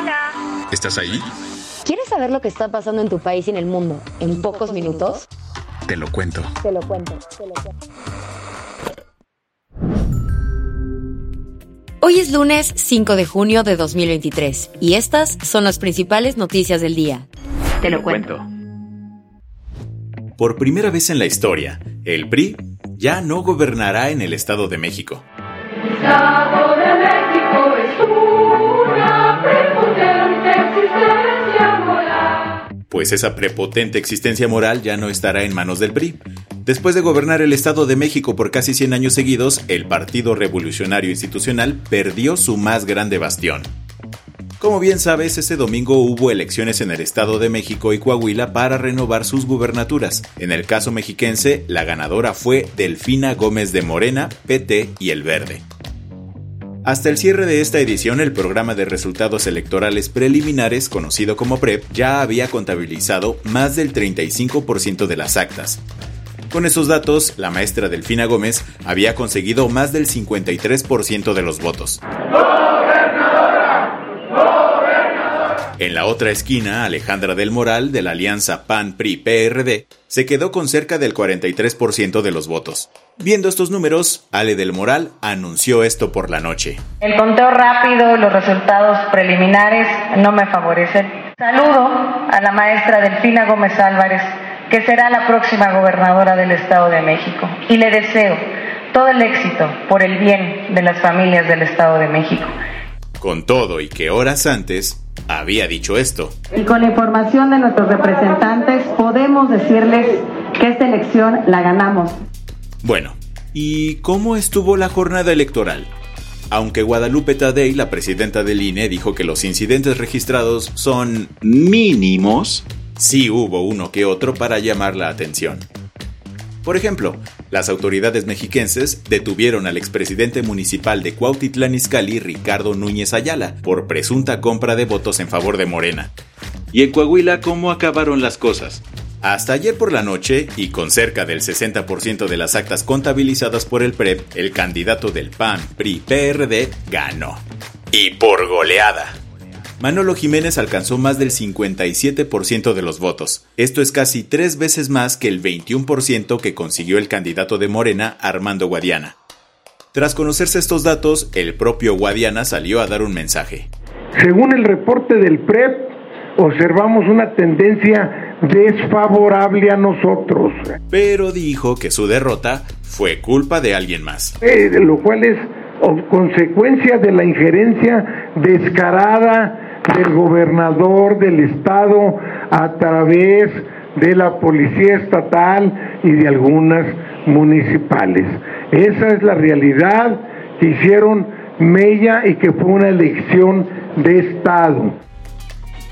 Hola. ¿Estás ahí? ¿Quieres saber lo que está pasando en tu país y en el mundo en pocos minutos? Te lo cuento. Te lo cuento. Te lo cuento. Hoy es lunes 5 de junio de 2023 y estas son las principales noticias del día. Te lo cuento. Por primera vez en la historia, el PRI ya no gobernará en el Estado de México. Estado de México Pues esa prepotente existencia moral ya no estará en manos del PRI. Después de gobernar el Estado de México por casi 100 años seguidos, el Partido Revolucionario Institucional perdió su más grande bastión. Como bien sabes, este domingo hubo elecciones en el Estado de México y Coahuila para renovar sus gubernaturas. En el caso mexiquense, la ganadora fue Delfina Gómez de Morena, PT y El Verde. Hasta el cierre de esta edición, el programa de resultados electorales preliminares, conocido como PREP, ya había contabilizado más del 35% de las actas. Con esos datos, la maestra Delfina Gómez había conseguido más del 53% de los votos. En la otra esquina, Alejandra del Moral, de la alianza PAN-PRI-PRD, se quedó con cerca del 43% de los votos. Viendo estos números, Ale del Moral anunció esto por la noche. El conteo rápido, los resultados preliminares no me favorecen. Saludo a la maestra Delfina Gómez Álvarez, que será la próxima gobernadora del Estado de México, y le deseo todo el éxito por el bien de las familias del Estado de México. Con todo y que horas antes había dicho esto. Y con la información de nuestros representantes podemos decirles que esta elección la ganamos. Bueno, ¿y cómo estuvo la jornada electoral? Aunque Guadalupe Tadei, la presidenta del INE, dijo que los incidentes registrados son mínimos, sí hubo uno que otro para llamar la atención. Por ejemplo, las autoridades mexiquenses detuvieron al expresidente municipal de Cuautitlán Izcalli, Ricardo Núñez Ayala, por presunta compra de votos en favor de Morena. ¿Y en Coahuila cómo acabaron las cosas? Hasta ayer por la noche, y con cerca del 60% de las actas contabilizadas por el PREP, el candidato del PAN, PRI, PRD ganó. Y por goleada. Manolo Jiménez alcanzó más del 57% de los votos. Esto es casi tres veces más que el 21% que consiguió el candidato de Morena, Armando Guadiana. Tras conocerse estos datos, el propio Guadiana salió a dar un mensaje. Según el reporte del PREP, observamos una tendencia desfavorable a nosotros, Pero dijo que su derrota fue culpa de alguien más. eh, lo cual es consecuencia de la injerencia descarada del gobernador del estado a través de la policía estatal y de algunas municipales. Esa es la realidad que hicieron Mella y que fue una elección de estado.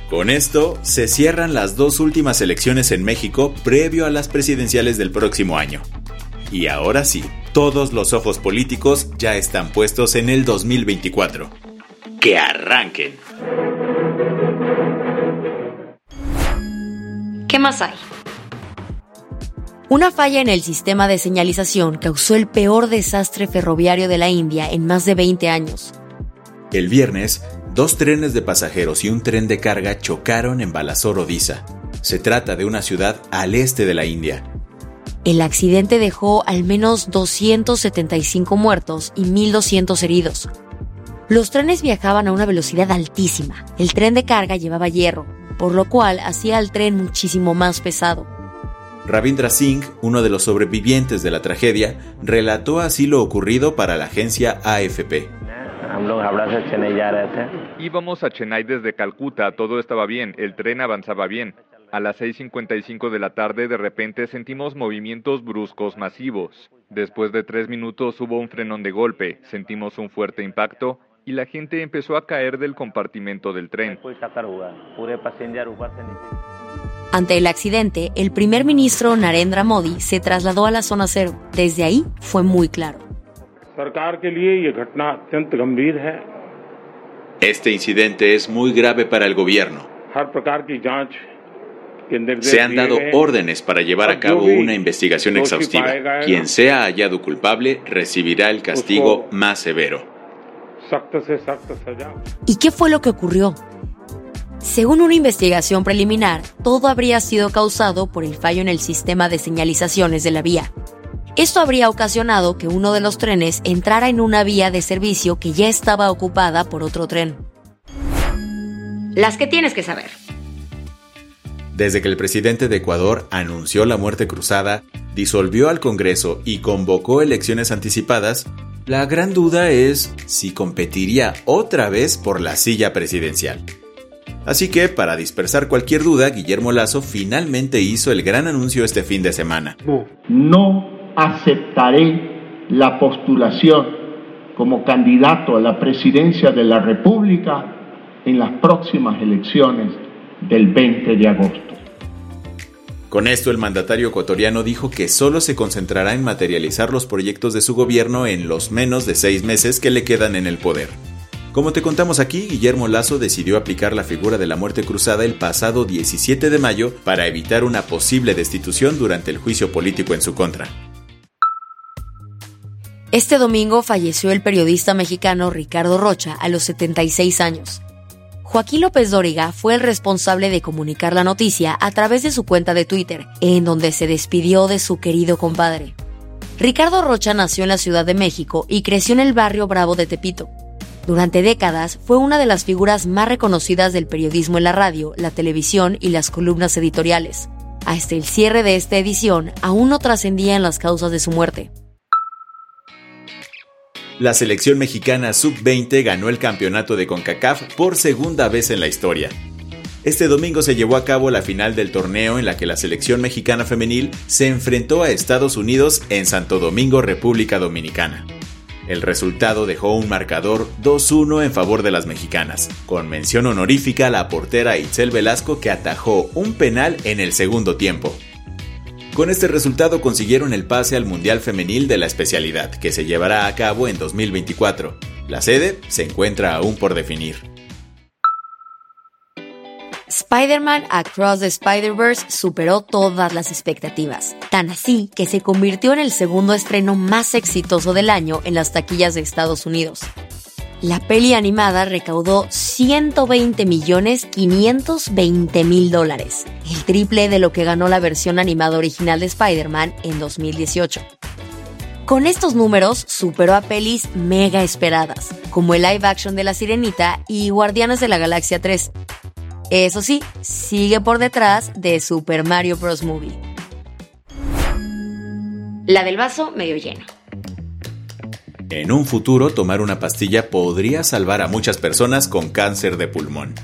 Con esto, se cierran las dos últimas elecciones en México previo a las presidenciales del próximo año. Y ahora sí, todos los ojos políticos ya están puestos en el 2024. ¡Que arranquen! ¿Qué más hay? Una falla en el sistema de señalización causó el peor desastre ferroviario de la India en más de 20 años. El viernes, dos trenes de pasajeros y un tren de carga chocaron en Balasore, Odisha. Se trata de una ciudad al este de la India. El accidente dejó al menos 275 muertos y 1.200 heridos. Los trenes viajaban a una velocidad altísima. El tren de carga llevaba hierro, por lo cual hacía al tren muchísimo más pesado. Ravindra Singh, uno de los sobrevivientes de la tragedia, relató así lo ocurrido para la agencia AFP. Íbamos a Chennai desde Calcuta, todo estaba bien, el tren avanzaba bien. A las 6.55 de la tarde de repente sentimos movimientos bruscos masivos. Después de tres minutos hubo un frenón de golpe, sentimos un fuerte impacto y la gente empezó a caer del compartimento del tren. Ante el accidente, el primer ministro Narendra Modi se trasladó a la zona cero. Desde ahí fue muy claro. Este incidente es muy grave para el gobierno. Se han dado órdenes para llevar a cabo una investigación exhaustiva. Quien sea hallado culpable recibirá el castigo más severo. ¿Y qué fue lo que ocurrió? Según una investigación preliminar, todo habría sido causado por el fallo en el sistema de señalizaciones de la vía. Esto habría ocasionado que uno de los trenes entrara en una vía de servicio que ya estaba ocupada por otro tren. Las que tienes que saber. Desde que el presidente de Ecuador anunció la muerte cruzada, disolvió al Congreso y convocó elecciones anticipadas, la gran duda es si competiría otra vez por la silla presidencial. Así que, para dispersar cualquier duda, Guillermo Lazo finalmente hizo el gran anuncio este fin de semana. No aceptaré la postulación como candidato a la presidencia de la República en las próximas elecciones del 20 de agosto. Con esto el mandatario ecuatoriano dijo que solo se concentrará en materializar los proyectos de su gobierno en los menos de seis meses que le quedan en el poder. Como te contamos aquí, Guillermo Lazo decidió aplicar la figura de la muerte cruzada el pasado 17 de mayo para evitar una posible destitución durante el juicio político en su contra. Este domingo falleció el periodista mexicano Ricardo Rocha a los 76 años. Joaquín López Dóriga fue el responsable de comunicar la noticia a través de su cuenta de Twitter, en donde se despidió de su querido compadre. Ricardo Rocha nació en la Ciudad de México y creció en el barrio Bravo de Tepito. Durante décadas fue una de las figuras más reconocidas del periodismo en la radio, la televisión y las columnas editoriales. Hasta el cierre de esta edición aún no trascendían las causas de su muerte. La selección mexicana sub-20 ganó el campeonato de CONCACAF por segunda vez en la historia. Este domingo se llevó a cabo la final del torneo en la que la selección mexicana femenil se enfrentó a Estados Unidos en Santo Domingo, República Dominicana. El resultado dejó un marcador 2-1 en favor de las mexicanas, con mención honorífica a la portera Itzel Velasco que atajó un penal en el segundo tiempo. Con este resultado consiguieron el pase al Mundial Femenil de la especialidad, que se llevará a cabo en 2024. La sede se encuentra aún por definir. Spider-Man Across the Spider-Verse superó todas las expectativas, tan así que se convirtió en el segundo estreno más exitoso del año en las taquillas de Estados Unidos. La peli animada recaudó 120 millones 520 mil dólares, el triple de lo que ganó la versión animada original de Spider-Man en 2018. Con estos números superó a pelis mega esperadas, como el live action de La Sirenita y Guardianes de la Galaxia 3, eso sí, sigue por detrás de Super Mario Bros. Movie. La del vaso medio lleno. En un futuro, tomar una pastilla podría salvar a muchas personas con cáncer de pulmón.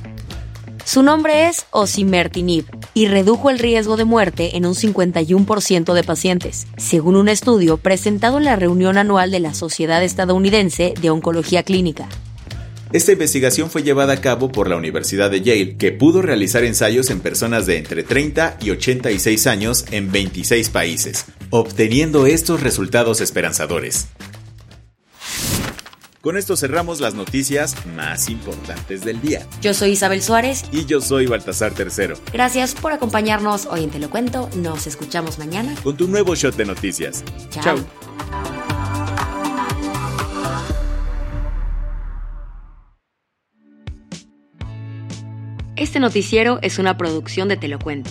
Su nombre es osimertinib y redujo el riesgo de muerte en un 51% de pacientes, según un estudio presentado en la reunión anual de la Sociedad Estadounidense de Oncología Clínica. Esta investigación fue llevada a cabo por la Universidad de Yale, que pudo realizar ensayos en personas de entre 30 y 86 años en 26 países, obteniendo estos resultados esperanzadores. Con esto cerramos las noticias más importantes del día. Yo soy Isabel Suárez. Y yo soy Baltasar Tercero. Gracias por acompañarnos hoy en Te lo Cuento. Nos escuchamos mañana. Con tu nuevo shot de noticias. Chao. Este noticiero es una producción de Te lo Cuento.